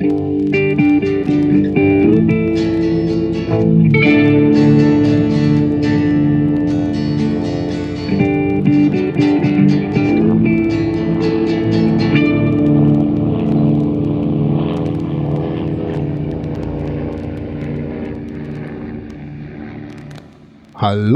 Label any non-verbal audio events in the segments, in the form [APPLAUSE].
Hallo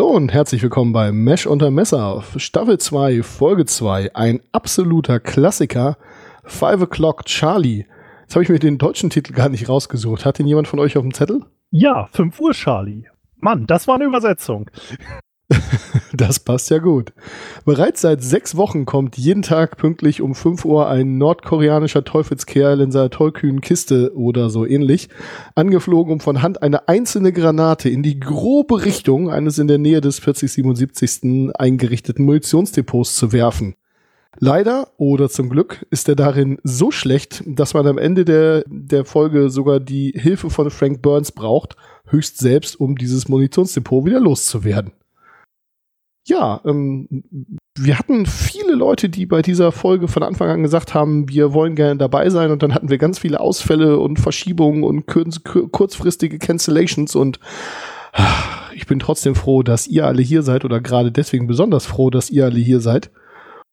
und herzlich willkommen bei Mesh unter Messer, Staffel 2, Folge 2, ein absoluter Klassiker, Five O'Clock Charlie. Jetzt habe ich mir den deutschen Titel gar nicht rausgesucht. Hat den jemand von euch auf dem Zettel? Ja, 5 Uhr Charlie. Mann, das war eine Übersetzung. [LAUGHS] das passt ja gut. Bereits seit sechs Wochen kommt jeden Tag pünktlich um 5 Uhr ein nordkoreanischer Teufelskerl in seiner tollkühnen Kiste oder so ähnlich, angeflogen, um von Hand eine einzelne Granate in die grobe Richtung eines in der Nähe des 4077. eingerichteten Munitionsdepots zu werfen. Leider oder zum Glück ist er darin so schlecht, dass man am Ende der, der Folge sogar die Hilfe von Frank Burns braucht, höchst selbst, um dieses Munitionsdepot wieder loszuwerden ja, ähm, wir hatten viele Leute, die bei dieser Folge von Anfang an gesagt haben, wir wollen gerne dabei sein und dann hatten wir ganz viele Ausfälle und Verschiebungen und kurzfristige Cancellations und ah, ich bin trotzdem froh, dass ihr alle hier seid oder gerade deswegen besonders froh, dass ihr alle hier seid.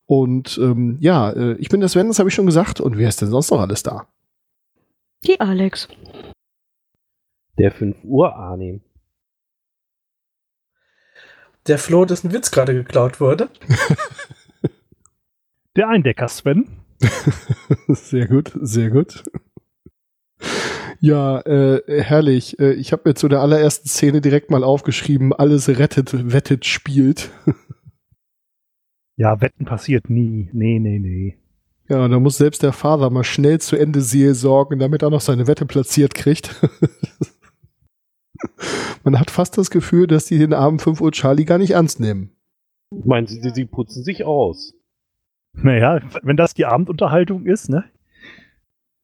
Und ähm, ja, äh, ich bin der Sven, das habe ich schon gesagt. Und wer ist denn sonst noch alles da? Die Alex. Der 5 Uhr Arnim der Flo, dessen Witz gerade geklaut wurde. [LAUGHS] der Eindecker Sven. [LAUGHS] sehr gut, sehr gut. Ja, äh, herrlich. Äh, ich habe mir zu der allerersten Szene direkt mal aufgeschrieben, alles rettet, wettet, spielt. [LAUGHS] ja, Wetten passiert nie. Nee, nee, nee. Ja, da muss selbst der Vater mal schnell zu Ende sehe sorgen, damit er noch seine Wette platziert kriegt. [LAUGHS] Man hat fast das Gefühl, dass die den armen 5 Uhr Charlie gar nicht ernst nehmen. Meinen Sie, sie putzen sich aus? Naja, wenn das die Abendunterhaltung ist, ne?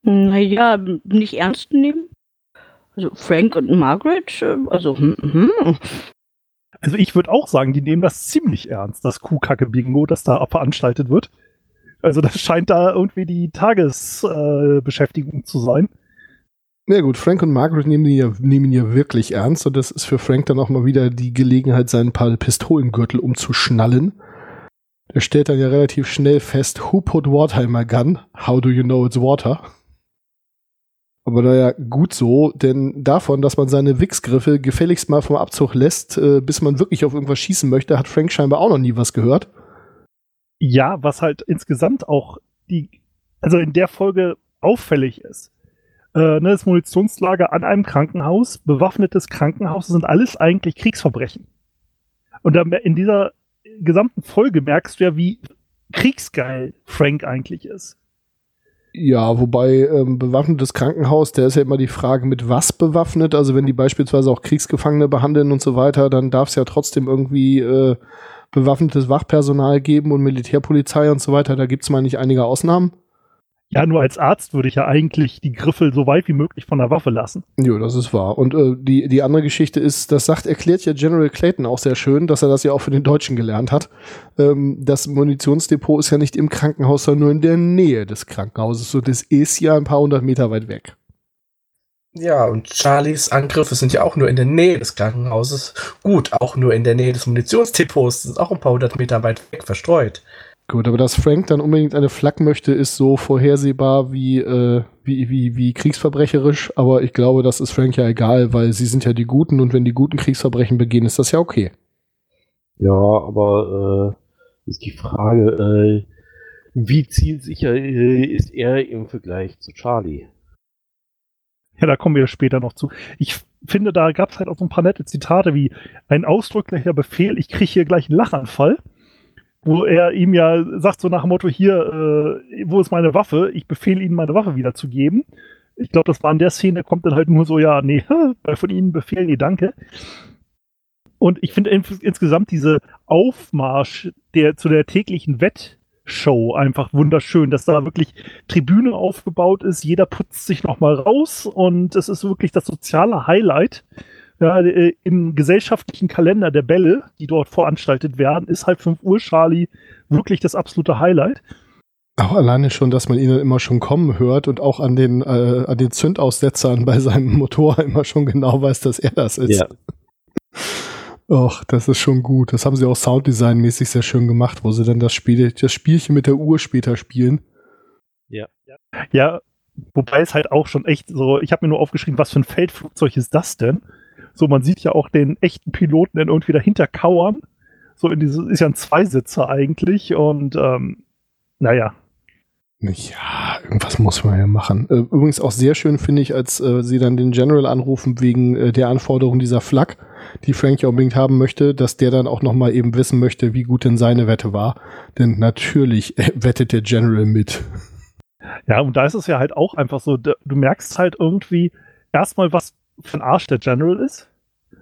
Naja, nicht ernst nehmen. Also Frank und Margaret, äh, also hm, hm. Also ich würde auch sagen, die nehmen das ziemlich ernst, das Kuhkacke-Bingo, das da veranstaltet wird. Also das scheint da irgendwie die Tagesbeschäftigung äh, zu sein. Ja gut, Frank und Margaret nehmen ihn, ja, nehmen ihn ja wirklich ernst und das ist für Frank dann auch mal wieder die Gelegenheit, seinen paar Pistolengürtel umzuschnallen. Der stellt dann ja relativ schnell fest, who put water in my gun? How do you know it's water? Aber naja, gut so, denn davon, dass man seine Wichsgriffe gefälligst mal vom Abzug lässt, äh, bis man wirklich auf irgendwas schießen möchte, hat Frank scheinbar auch noch nie was gehört. Ja, was halt insgesamt auch die, also in der Folge auffällig ist äh, ne, das Munitionslager an einem Krankenhaus, bewaffnetes Krankenhaus, das sind alles eigentlich Kriegsverbrechen. Und in dieser gesamten Folge merkst du ja, wie kriegsgeil Frank eigentlich ist. Ja, wobei ähm, bewaffnetes Krankenhaus, der ist ja immer die Frage, mit was bewaffnet. Also wenn die beispielsweise auch Kriegsgefangene behandeln und so weiter, dann darf es ja trotzdem irgendwie äh, bewaffnetes Wachpersonal geben und Militärpolizei und so weiter. Da gibt es mal nicht einige Ausnahmen. Ja, nur als Arzt würde ich ja eigentlich die Griffel so weit wie möglich von der Waffe lassen. Jo, das ist wahr. Und äh, die, die andere Geschichte ist, das sagt, erklärt ja General Clayton auch sehr schön, dass er das ja auch für den Deutschen gelernt hat. Ähm, das Munitionsdepot ist ja nicht im Krankenhaus, sondern nur in der Nähe des Krankenhauses. So, das ist ja ein paar hundert Meter weit weg. Ja, und Charlies Angriffe sind ja auch nur in der Nähe des Krankenhauses. Gut, auch nur in der Nähe des Munitionsdepots. Das ist auch ein paar hundert Meter weit weg verstreut. Gut, aber dass Frank dann unbedingt eine Flak möchte, ist so vorhersehbar wie, äh, wie, wie, wie kriegsverbrecherisch. Aber ich glaube, das ist Frank ja egal, weil sie sind ja die Guten und wenn die Guten Kriegsverbrechen begehen, ist das ja okay. Ja, aber äh, ist die Frage, äh, wie zielsicher äh, ist er im Vergleich zu Charlie? Ja, da kommen wir später noch zu. Ich finde, da gab es halt auch so ein paar nette Zitate wie ein ausdrücklicher Befehl, ich kriege hier gleich einen Lachanfall wo er ihm ja sagt, so nach dem Motto, hier, äh, wo ist meine Waffe? Ich befehle Ihnen, meine Waffe wiederzugeben. Ich glaube, das war in der Szene, kommt dann halt nur so, ja, nee, [LAUGHS] von Ihnen befehlen, nee, danke. Und ich finde ins insgesamt diese Aufmarsch der, zu der täglichen Wettshow einfach wunderschön, dass da wirklich Tribüne aufgebaut ist, jeder putzt sich nochmal raus und es ist wirklich das soziale Highlight ja, äh, im gesellschaftlichen Kalender der Bälle, die dort veranstaltet werden, ist halt 5 Uhr Charlie wirklich das absolute Highlight. Auch alleine schon, dass man ihn dann immer schon kommen hört und auch an den, äh, an den Zündaussetzern bei seinem Motor [LAUGHS] immer schon genau weiß, dass er das ist. Ja. Och, das ist schon gut. Das haben sie auch Sounddesign-mäßig sehr schön gemacht, wo sie dann das Spiel, das Spielchen mit der Uhr später spielen. Ja, wobei es halt auch schon echt so, ich habe mir nur aufgeschrieben, was für ein Feldflugzeug ist das denn? So, man sieht ja auch den echten Piloten dann irgendwie dahinter kauern. So in diese, ist ja ein Zweisitzer eigentlich und ähm, naja. Ja, irgendwas muss man ja machen. Äh, Übrigens auch sehr schön finde ich, als äh, sie dann den General anrufen wegen äh, der Anforderung dieser Flak, die Frank ja unbedingt haben möchte, dass der dann auch nochmal eben wissen möchte, wie gut denn seine Wette war. Denn natürlich äh, wettet der General mit. Ja, und da ist es ja halt auch einfach so, du merkst halt irgendwie erstmal, was für ein Arsch der General ist.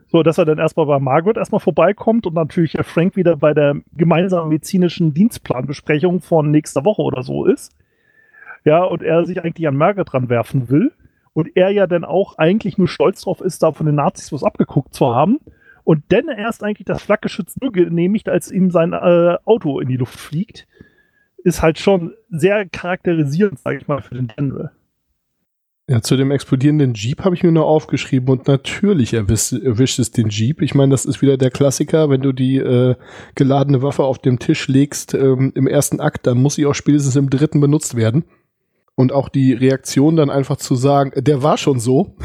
So, dass er dann erstmal bei Margaret erstmal vorbeikommt und natürlich der Frank wieder bei der gemeinsamen medizinischen Dienstplanbesprechung von nächster Woche oder so ist. Ja, und er sich eigentlich an Margaret ranwerfen will. Und er ja dann auch eigentlich nur stolz drauf ist, da von den Nazis was abgeguckt zu haben. Und dann erst eigentlich das Flakgeschütz nur genehmigt, als ihm sein äh, Auto in die Luft fliegt ist halt schon sehr charakterisierend, sage ich mal, für den General. Ja, zu dem explodierenden Jeep habe ich mir nur aufgeschrieben und natürlich erwischt, erwischt es den Jeep. Ich meine, das ist wieder der Klassiker, wenn du die äh, geladene Waffe auf dem Tisch legst ähm, im ersten Akt, dann muss sie auch spätestens im dritten benutzt werden. Und auch die Reaktion dann einfach zu sagen, äh, der war schon so.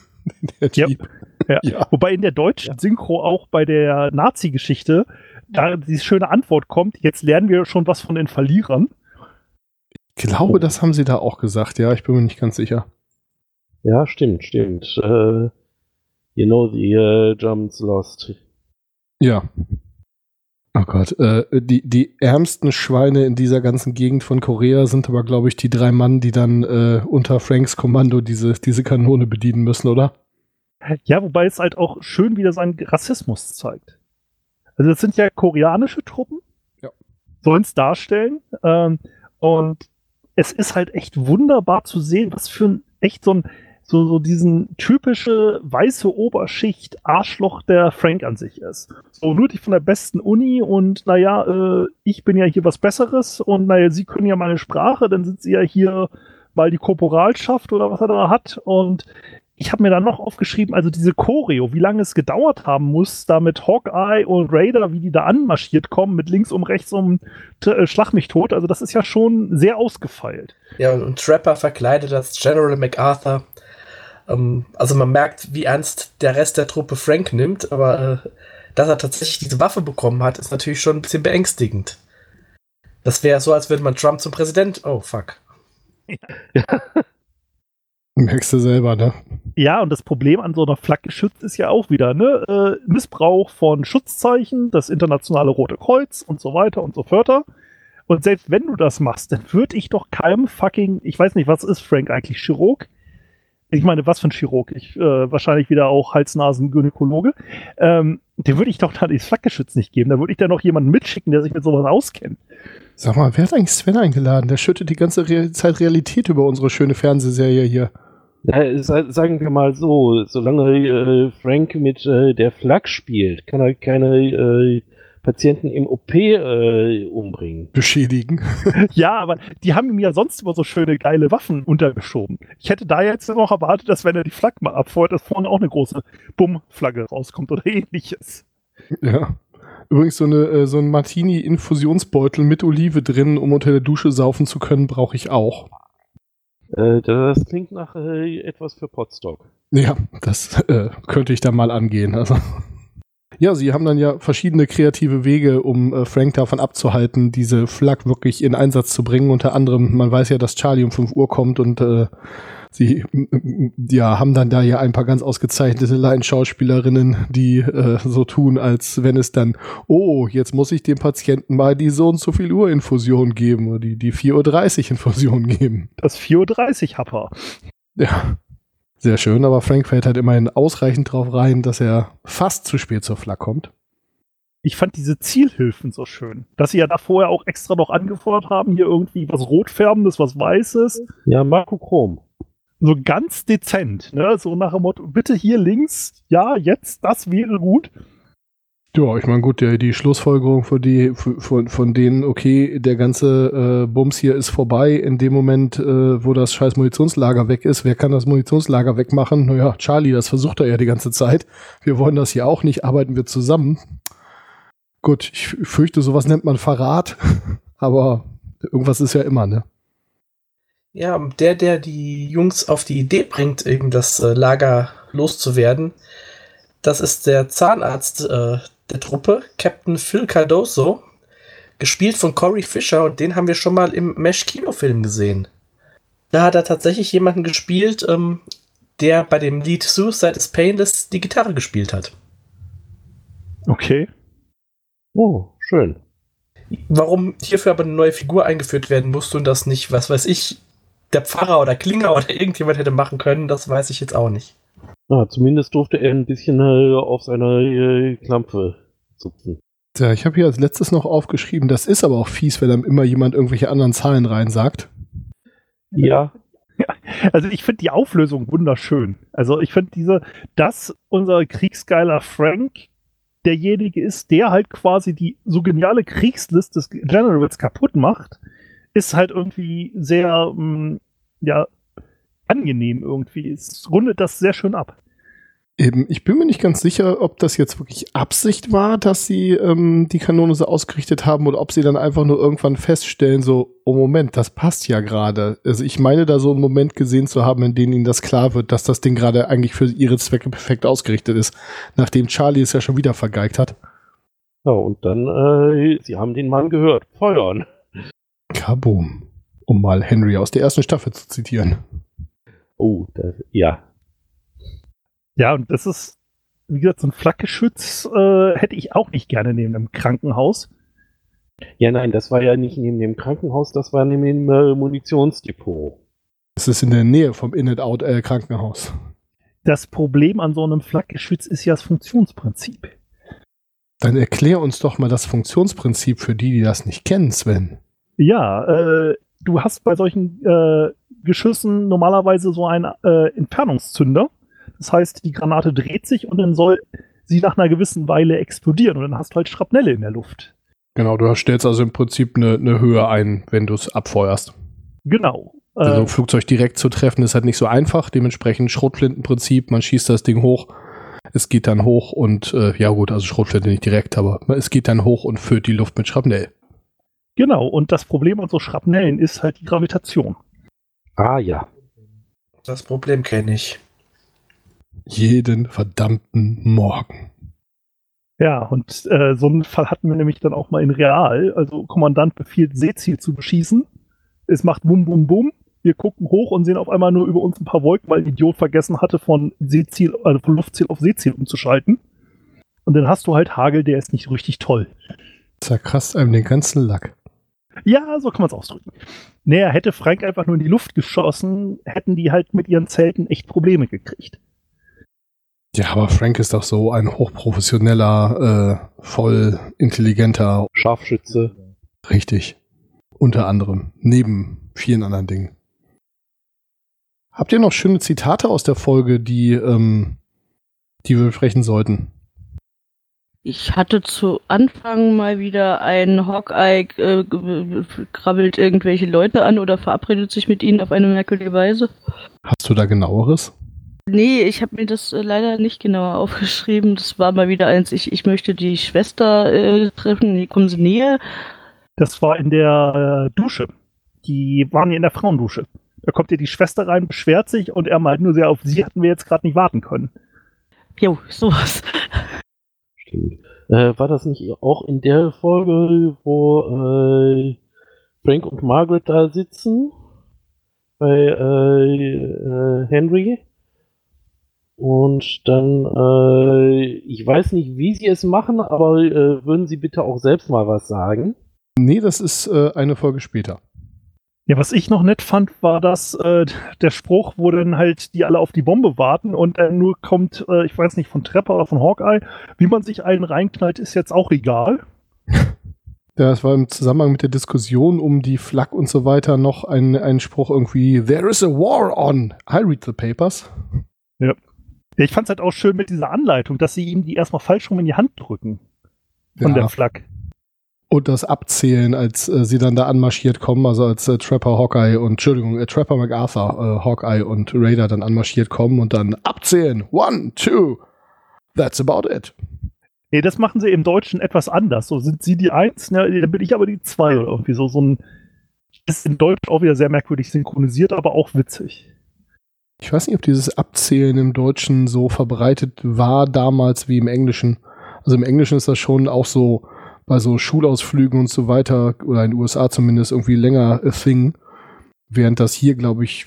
[LAUGHS] der Ja. Jeep. Ja. Ja. Wobei in der deutschen Synchro auch bei der Nazi-Geschichte da die schöne Antwort kommt, jetzt lernen wir schon was von den Verlierern. Ich glaube, das haben sie da auch gesagt, ja, ich bin mir nicht ganz sicher. Ja, stimmt, stimmt. Äh, you know, the uh, Germans lost. Ja. Oh Gott, äh, die, die ärmsten Schweine in dieser ganzen Gegend von Korea sind aber, glaube ich, die drei Mann, die dann äh, unter Franks Kommando diese, diese Kanone bedienen müssen, oder? Ja, wobei es halt auch schön wieder seinen Rassismus zeigt. Also das sind ja koreanische Truppen, Ja. sollen es darstellen. Ähm, und es ist halt echt wunderbar zu sehen, was für ein echt so ein so, so diesen typische weiße Oberschicht Arschloch der Frank an sich ist. So nur die von der besten Uni und naja, äh, ich bin ja hier was Besseres und naja, sie können ja meine Sprache, dann sind sie ja hier mal die Korporalschaft oder was er da hat und ich habe mir dann noch aufgeschrieben, also diese Choreo, wie lange es gedauert haben muss, da mit Hawkeye und Raider, wie die da anmarschiert kommen, mit links um, rechts um, äh, schlag mich tot. Also das ist ja schon sehr ausgefeilt. Ja, und Trapper verkleidet als General MacArthur. Ähm, also man merkt, wie ernst der Rest der Truppe Frank nimmt, aber äh, dass er tatsächlich diese Waffe bekommen hat, ist natürlich schon ein bisschen beängstigend. Das wäre so, als würde man Trump zum Präsident. Oh, fuck. [LAUGHS] Merkst du selber, ne? Ja, und das Problem an so einer Flagge schützt ist ja auch wieder, ne? Äh, Missbrauch von Schutzzeichen, das internationale Rote Kreuz und so weiter und so fort. Und selbst wenn du das machst, dann würde ich doch keinem fucking, ich weiß nicht, was ist Frank eigentlich, Chirurg? Ich meine, was für ein Chirurg? Ich, äh, wahrscheinlich wieder auch Hals-Nasen-Gynäkologe. Ähm, dem würde ich doch dann dieses Flakgeschütz nicht geben. Da würde ich dann noch jemanden mitschicken, der sich mit sowas auskennt. Sag mal, wer hat eigentlich Sven eingeladen? Der schüttet die ganze Re Zeit Realität über unsere schöne Fernsehserie hier. Ja, sa- sagen wir mal so, solange äh, Frank mit äh, der Flak spielt, kann er keine äh, Patienten im OP äh, umbringen. Beschädigen. [LAUGHS] [LAUGHS] Ja, aber die haben ihm ja sonst immer so schöne, geile Waffen untergeschoben. Ich hätte da jetzt noch erwartet, dass wenn er die Flagge mal abfeuert, dass vorne auch eine große Bumm-Flagge rauskommt oder [LAUGHS] ähnliches. Ja. Übrigens, so, eine, äh, so ein Martini-Infusionsbeutel mit Olive drin, um unter der Dusche saufen zu können, brauche ich auch. Äh, das klingt nach äh, etwas für Potstock. Ja, das äh, könnte ich da mal angehen. Also. Ja, sie haben dann ja verschiedene kreative Wege, um äh, Frank davon abzuhalten, diese Flak wirklich in Einsatz zu bringen. Unter anderem, man weiß ja, dass Charlie um 5 Uhr kommt und äh, sie äh, ja, haben dann da ja ein paar ganz ausgezeichnete Laienschauspielerinnen, die äh, so tun, als wenn es dann, oh, jetzt muss ich dem Patienten mal die so und so viel Uhr Infusion geben oder die, die 4.30 Uhr Infusion geben. Das 4.30 Uhr Happer. Ja, sehr schön, aber Frank fällt halt immerhin ausreichend drauf rein, dass er fast zu spät zur Flak kommt. Ich fand diese Zielhilfen so schön. Dass sie ja da vorher auch extra noch angefordert haben, hier irgendwie was Rotfärbendes, was Weißes. Ja, Marco Chrom. So ganz dezent, ne? So nach dem Motto, bitte hier links, ja, jetzt, das wäre gut. Ja, ich meine, gut, der, die Schlussfolgerung von, die, von, von denen, okay, der ganze äh, Bums hier ist vorbei in dem Moment, äh, wo das scheiß Munitionslager weg ist. Wer kann das Munitionslager wegmachen? Naja, Charlie, das versucht er ja die ganze Zeit. Wir wollen das hier auch nicht, arbeiten wir zusammen. Gut, ich fürchte, sowas nennt man Verrat, [LAUGHS] aber irgendwas ist ja immer, ne? Ja, der, der die Jungs auf die Idee bringt, eben das äh, Lager loszuwerden, das ist der Zahnarzt äh, der Truppe, Captain Phil Cardoso, gespielt von Corey Fisher und den haben wir schon mal im Mesh-Kinofilm gesehen. Da hat er tatsächlich jemanden gespielt, ähm, der bei dem Lied Suicide is Painless die Gitarre gespielt hat. Okay. Oh, schön. Warum hierfür aber eine neue Figur eingeführt werden musste und das nicht, was weiß ich, der Pfarrer oder Klinger oder [LAUGHS] irgendjemand hätte machen können, das weiß ich jetzt auch nicht. Ah, zumindest durfte er ein bisschen äh, auf seiner äh, Klampe zupfen. Ja, ich habe hier als letztes noch aufgeschrieben, das ist aber auch fies, wenn dann immer jemand irgendwelche anderen Zahlen reinsagt. Ja. ja [LAUGHS] also ich finde die Auflösung wunderschön. Also ich finde diese, dass unser Kriegsgeiler Frank derjenige ist, der halt quasi die so geniale Kriegslist des Generals kaputt macht, ist halt irgendwie sehr, mh, mm, ja, angenehm irgendwie. Es rundet das sehr schön ab. Eben, ich bin mir nicht ganz sicher, ob das jetzt wirklich Absicht war, dass sie ähm, die Kanone so ausgerichtet haben oder ob sie dann einfach nur irgendwann feststellen, so, oh Moment, das passt ja gerade. Also ich meine da so einen Moment gesehen zu haben, in dem ihnen das klar wird, dass das Ding gerade eigentlich für ihre Zwecke perfekt ausgerichtet ist, nachdem Charlie es ja schon wieder vergeigt hat. Ja, und dann, äh, sie haben den Mann gehört. Feuern. Kaboom. Um mal Henry aus der ersten Staffel zu zitieren. Oh, das, ja. Ja, und das ist, wie gesagt, so ein Flakgeschütz äh, hätte ich auch nicht gerne neben einem Krankenhaus. Ja, nein, das war ja nicht neben dem Krankenhaus, das war neben dem äh, Munitionsdepot. Das ist in der Nähe vom In-and-Out-Krankenhaus. Äh, das Problem an so einem Flakgeschütz ist ja das Funktionsprinzip. Dann erklär uns doch mal das Funktionsprinzip für die, die das nicht kennen, Sven. Ja, äh, du hast bei solchen äh, Geschüssen normalerweise so einen äh, Entfernungszünder. Das heißt, die Granate dreht sich und dann soll sie nach einer gewissen Weile explodieren und dann hast du halt Schrapnelle in der Luft. Genau, du stellst also im Prinzip eine, eine Höhe ein, wenn du es abfeuerst. Genau. Also ein äh, Flugzeug direkt zu treffen ist halt nicht so einfach. Dementsprechend Schrotflintenprinzip, man schießt das Ding hoch, es geht dann hoch und äh, ja gut, also Schrotflinte nicht direkt, aber es geht dann hoch und füllt die Luft mit Schrapnell. Genau, und das Problem an so Schrapnellen ist halt die Gravitation. Ah ja. Das Problem kenne ich. Jeden verdammten Morgen. Ja, und äh, so einen Fall hatten wir nämlich dann auch mal in Real. Also Kommandant befiehlt, Seeziel zu beschießen. Es macht bum bum bum. Wir gucken hoch und sehen auf einmal nur über uns ein paar Wolken, weil ein Idiot vergessen hatte, von Seeziel, also von Luftziel auf Seeziel umzuschalten. Und dann hast du halt Hagel, der ist nicht richtig toll. Zerkratzt einem den ganzen Lack. Ja, so kann man es ausdrücken. Naja, hätte Frank einfach nur in die Luft geschossen, hätten die halt mit ihren Zelten echt Probleme gekriegt. Ja, aber Frank ist doch so ein hochprofessioneller, äh, voll intelligenter Scharfschütze. Richtig. Unter anderem. Neben vielen anderen Dingen. Habt ihr noch schöne Zitate aus der Folge, die, ähm, die wir besprechen sollten? Ich hatte zu Anfang mal wieder ein Hawkeye äh, krabbelt irgendwelche Leute an oder verabredet sich mit ihnen auf eine merkwürdige Weise. Hast du da genaueres? Nee, ich habe mir das äh, leider nicht genauer [LAUGHS] aufgeschrieben. Das war mal wieder eins, ich, ich möchte die Schwester äh, treffen, die kommen sie näher. Das war in der äh, Dusche. Die waren ja in der Frauendusche. Da kommt ja die Schwester rein, beschwert sich und er meint nur sehr, auf sie hatten wir jetzt gerade nicht warten können. Jo, sowas. Stimmt. Äh, war das nicht auch in der Folge, wo äh, Frank und Margaret da sitzen? Bei äh, äh, Henry? Und dann, äh, ich weiß nicht, wie sie es machen, aber äh, würden Sie bitte auch selbst mal was sagen? Nee, das ist eine Folge später. Ja, was ich noch nett fand, war, dass äh, der Spruch, wo dann halt die alle auf die Bombe warten und dann nur kommt, äh, ich weiß nicht, von Trepper oder von Hawkeye, wie man sich einen reinknallt, ist jetzt auch egal. [LAUGHS] Ja, es war im Zusammenhang mit der Diskussion um die Flak und so weiter noch ein, ein Spruch irgendwie, There is a war on. I read the papers. Ja. ja ich fand es halt auch schön mit dieser Anleitung, dass sie ihm die erstmal falsch rum in die Hand drücken. von Ja. der Flak. Und das Abzählen, als äh, sie dann da anmarschiert kommen, also als äh, Trapper Hawkeye und, Entschuldigung, äh, Trapper MacArthur, äh, Hawkeye und Raider dann anmarschiert kommen und dann abzählen. One, two. That's about it. Nee, das machen sie im Deutschen etwas anders. So sind sie die Eins, ne, dann bin ich aber die Zwei oder irgendwie so. So ein ist in Deutsch auch wieder sehr merkwürdig synchronisiert, aber auch witzig. Ich weiß nicht, ob dieses Abzählen im Deutschen so verbreitet war damals wie im Englischen. Also im Englischen ist das schon auch so bei so Schulausflügen und so weiter, oder in den USA zumindest, irgendwie länger a thing. Während das hier, glaube ich,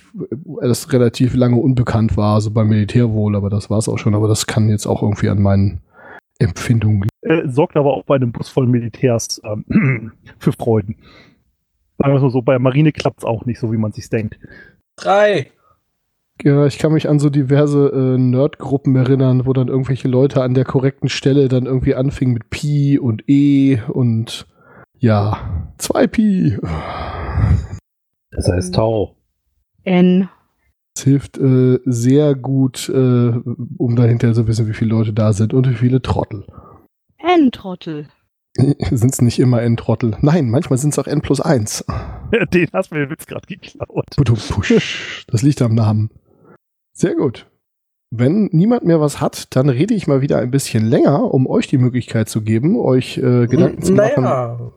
das relativ lange unbekannt war, so beim Militär wohl, aber das war es auch schon. Aber das kann jetzt auch irgendwie an meinen Empfindungen liegen. Äh, sorgt aber auch bei einem Bus voll Militärs ähm, [CLEARS THROAT] für Freuden. Sagen wir es mal so, bei der Marine klappt es auch nicht so, wie man sich denkt. Drei. Ja, ich kann mich an so diverse äh, Nerdgruppen erinnern, wo dann irgendwelche Leute an der korrekten Stelle dann irgendwie anfingen mit Pi und E und ja, 2 Pi. Das heißt Tau. N. Das hilft äh, sehr gut, äh, um dahinter zu wissen, wie viele Leute da sind und wie viele Trottel. N-Trottel. [LAUGHS] sind es nicht immer N-Trottel? Nein, manchmal sind es auch N plus 1. [LAUGHS] Den hast du mir jetzt gerade geklaut. Push. Das liegt am Namen. Sehr gut. Wenn niemand mehr was hat, dann rede ich mal wieder ein bisschen länger, um euch die Möglichkeit zu geben, euch äh, Gedanken zu machen. Naja.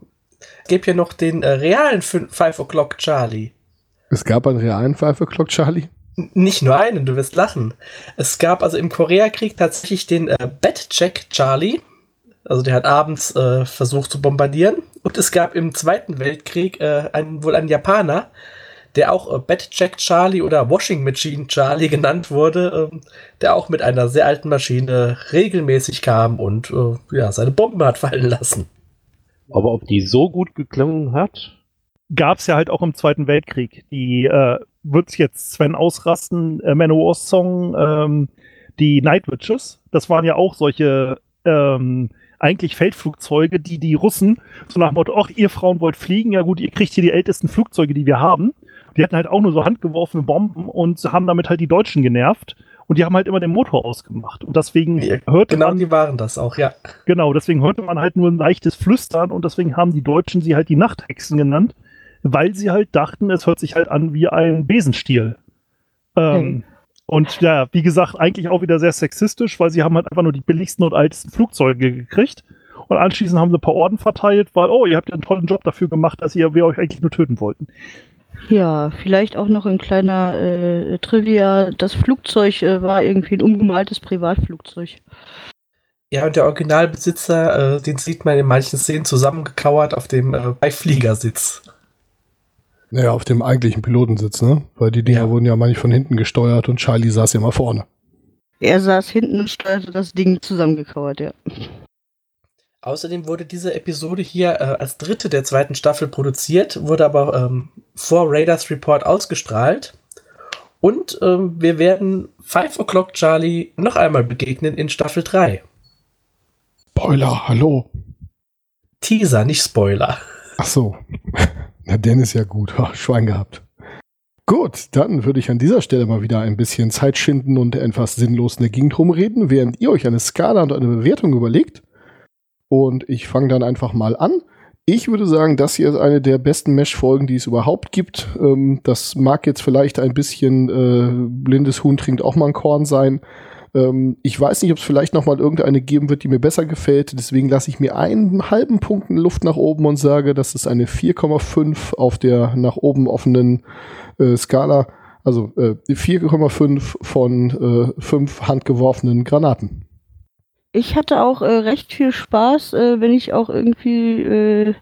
Es gibt ja noch den äh, realen 5 O'Clock Charlie. Es gab einen realen Five O'Clock Charlie. N- Nicht nur einen, du wirst lachen. Es gab also im Koreakrieg tatsächlich den äh, Batcheck Charlie. Also der hat abends äh, versucht zu bombardieren. Und es gab im Zweiten Weltkrieg äh, einen, wohl einen Japaner, der auch äh, Batcheck Charlie oder Washing Machine Charlie [LAUGHS] genannt wurde, ähm, der auch mit einer sehr alten Maschine regelmäßig kam und äh, ja, seine Bomben hat fallen lassen. Aber ob die so gut geklungen hat, Gab es ja halt auch im Zweiten Weltkrieg. Die äh, wird jetzt Sven ausrasten, äh, Manowar Song, ähm, die Night Witches. Das waren ja auch solche ähm, eigentlich Feldflugzeuge, die die Russen so nach dem Motto, ach, ihr Frauen wollt fliegen, ja gut, ihr kriegt hier die ältesten Flugzeuge, die wir haben. Die hatten halt auch nur so handgeworfene Bomben und haben damit halt die Deutschen genervt. Und die haben halt immer den Motor ausgemacht. Und deswegen Ja, hörte Genau, man die waren das auch, ja. Genau, deswegen hörte man halt nur ein leichtes Flüstern und deswegen haben die Deutschen sie halt die Nachthexen genannt, weil sie halt dachten, es hört sich halt an wie ein Besenstiel. Ähm, Und ja, wie gesagt, eigentlich auch wieder sehr sexistisch, weil sie haben halt einfach nur die billigsten und ältesten Flugzeuge gekriegt. Und anschließend haben sie ein paar Orden verteilt, weil, oh, ihr habt ja einen tollen Job dafür gemacht, dass ihr, wir euch eigentlich nur töten wollten. Ja, vielleicht auch noch ein kleiner äh, Trivia. Das Flugzeug äh, war irgendwie ein umgemaltes Privatflugzeug. Ja, und der Originalbesitzer, äh, den sieht man in manchen Szenen zusammengekauert auf dem äh, Beifliegersitz. Naja, auf dem eigentlichen Pilotensitz, ne? Weil die Dinger Ja. wurden ja manchmal von hinten gesteuert und Charlie saß ja mal vorne. Er saß hinten und steuerte das Ding zusammengekauert, ja. Außerdem wurde diese Episode hier äh, als dritte der zweiten Staffel produziert, wurde aber ähm, vor Raiders Report ausgestrahlt. Und ähm, wir werden Five O'Clock Charlie noch einmal begegnen in Staffel 3. Spoiler, hallo. Teaser, nicht Spoiler. Ach so. [LAUGHS] Na, denn ist ja gut. Ha, Schwein gehabt. Gut, dann würde ich an dieser Stelle mal wieder ein bisschen Zeit schinden und etwas sinnlos in der Gegend rumreden, während ihr euch eine Skala und eine Bewertung überlegt. Und ich fange dann einfach mal an. Ich würde sagen, das hier ist eine der besten Mesh-Folgen, die es überhaupt gibt. Ähm, das mag jetzt vielleicht ein bisschen äh, blindes Huhn trinkt auch mal ein Korn sein. Ähm, ich weiß nicht, ob es vielleicht noch mal irgendeine geben wird, die mir besser gefällt. Deswegen lasse ich mir einen halben Punkt Luft nach oben und sage, das ist eine 4,5 auf der nach oben offenen äh, Skala. Also äh, 4,5 von äh, 5 handgeworfenen Granaten. Ich hatte auch äh, recht viel Spaß, äh, wenn ich auch irgendwie äh,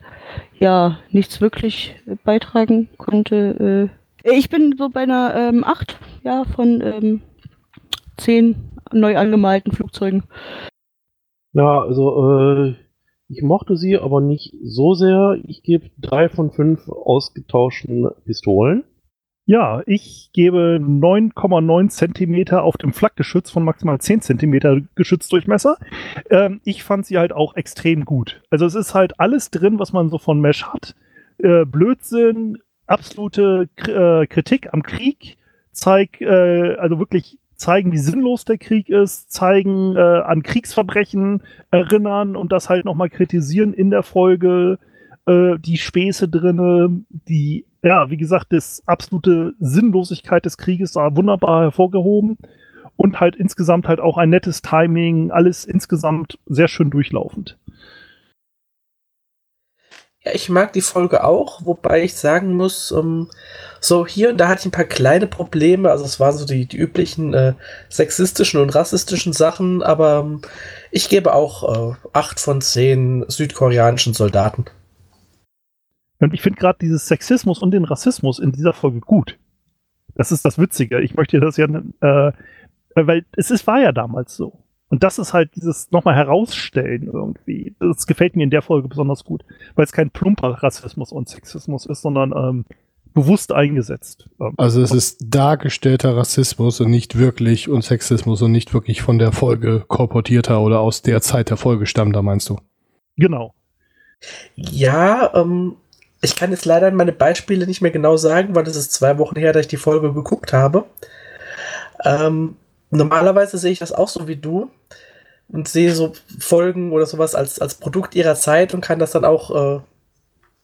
ja nichts wirklich beitragen konnte. Äh, ich bin so bei einer ähm, 8 ja, von ähm, 10 neu angemalten Flugzeugen. ja, also äh, ich mochte sie, aber nicht so sehr. Ich gebe drei von fünf ausgetauschten Pistolen. Ja, ich gebe 9,9 Zentimeter auf dem Flakgeschütz von maximal 10 Zentimeter Geschützdurchmesser. Ähm, ich fand sie halt auch extrem gut. Also es ist halt alles drin, was man so von Mesh hat. Äh, Blödsinn, absolute K äh, Kritik am Krieg, zeig, äh, also wirklich zeigen, wie sinnlos der Krieg ist, zeigen äh, an Kriegsverbrechen, erinnern und das halt nochmal kritisieren in der Folge, äh, die Späße drinne, die, ja, wie gesagt, das absolute Sinnlosigkeit des Krieges da wunderbar hervorgehoben und halt insgesamt halt auch ein nettes Timing, alles insgesamt sehr schön durchlaufend. Ja, ich mag die Folge auch, wobei ich sagen muss, ähm, so hier und da hatte ich ein paar kleine Probleme. Also es waren so die, die üblichen äh, sexistischen und rassistischen Sachen, aber ähm, ich gebe auch äh, acht von zehn südkoreanischen Soldaten. Und ich finde gerade dieses Sexismus und den Rassismus in dieser Folge gut. Das ist das Witzige. Ich möchte das ja, äh, weil es ist, war ja damals so. Und das ist halt dieses nochmal herausstellen irgendwie. Das gefällt mir in der Folge besonders gut, weil es kein plumper Rassismus und Sexismus ist, sondern ähm, bewusst eingesetzt. Ähm, also es ist dargestellter Rassismus und nicht wirklich und Sexismus und nicht wirklich von der Folge korportierter oder aus der Zeit der Folge stammender, meinst du? Genau. Ja, ähm, ich kann jetzt leider meine Beispiele nicht mehr genau sagen, weil es ist zwei Wochen her, dass ich die Folge geguckt habe. Ähm, normalerweise sehe ich das auch so wie du und sehe so Folgen oder sowas als, als Produkt ihrer Zeit und kann das dann auch äh,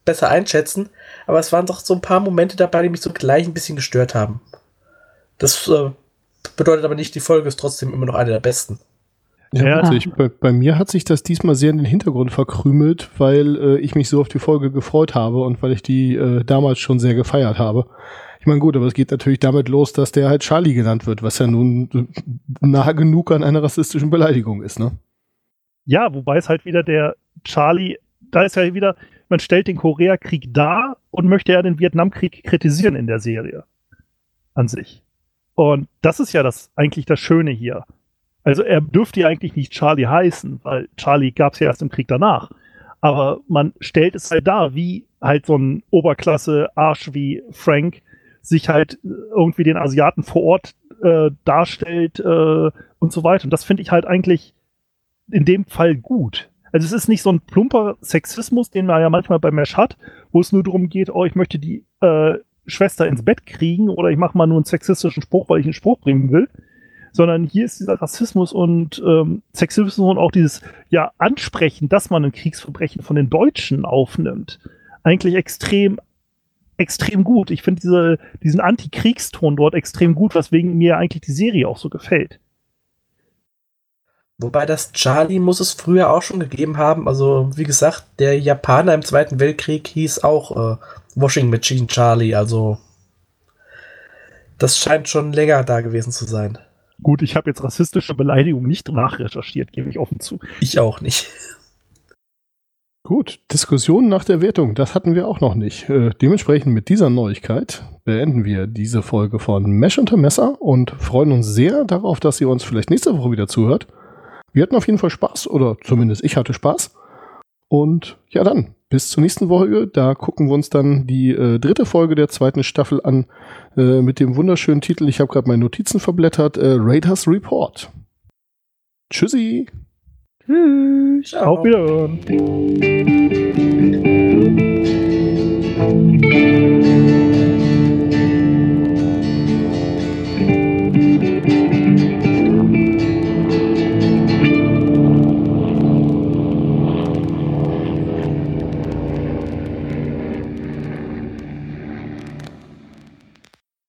besser einschätzen. Aber es waren doch so ein paar Momente dabei, die mich so gleich ein bisschen gestört haben. Das äh, bedeutet aber nicht, die Folge ist trotzdem immer noch eine der besten. Ja, also ich, bei, bei, mir hat sich das diesmal sehr in den Hintergrund verkrümelt, weil äh, ich mich so auf die Folge gefreut habe und weil ich die äh, damals schon sehr gefeiert habe. Ich meine, gut, aber es geht natürlich damit los, dass der halt Charlie genannt wird, was ja nun nah genug an einer rassistischen Beleidigung ist, ne? Ja, wobei es halt wieder der Charlie, da ist ja wieder, man stellt den Koreakrieg dar und möchte ja den Vietnamkrieg kritisieren in der Serie. An sich. Und das ist ja das eigentlich das Schöne hier. Also er dürfte ja eigentlich nicht Charlie heißen, weil Charlie gab es ja erst im Krieg danach. Aber man stellt es halt dar, wie halt so ein Oberklasse-Arsch wie Frank sich halt irgendwie den Asiaten vor Ort äh, darstellt äh, und so weiter. Und das finde ich halt eigentlich in dem Fall gut. Also es ist nicht so ein plumper Sexismus, den man ja manchmal bei Mesh hat, wo es nur darum geht, oh, ich möchte die äh, Schwester ins Bett kriegen oder ich mache mal nur einen sexistischen Spruch, weil ich einen Spruch bringen will. Sondern hier ist dieser Rassismus und ähm, Sexismus und auch dieses ja Ansprechen, dass man ein Kriegsverbrechen von den Deutschen aufnimmt, eigentlich extrem extrem gut. Ich finde diese, diesen Antikriegston dort extrem gut, weswegen mir eigentlich die Serie auch so gefällt. Wobei das Charlie muss es früher auch schon gegeben haben. Also, wie gesagt, der Japaner im Zweiten Weltkrieg hieß auch äh, Washing Machine Charlie. Also, das scheint schon länger da gewesen zu sein. Gut, ich habe jetzt rassistische Beleidigung nicht nachrecherchiert, gebe ich offen zu. Ich auch nicht. Gut, Diskussion nach der Wertung, das hatten wir auch noch nicht. Äh, dementsprechend mit dieser Neuigkeit beenden wir diese Folge von Mesh unter Messer und freuen uns sehr darauf, dass ihr uns vielleicht nächste Woche wieder zuhört. Wir hatten auf jeden Fall Spaß, oder zumindest ich hatte Spaß. Und ja dann, bis zur nächsten Woche. Da gucken wir uns dann die äh, dritte Folge der zweiten Staffel an äh, mit dem wunderschönen Titel, ich habe gerade meine Notizen verblättert, äh, Raiders Report. Tschüssi. Tschüss. Ciao. Auf Wiedersehen.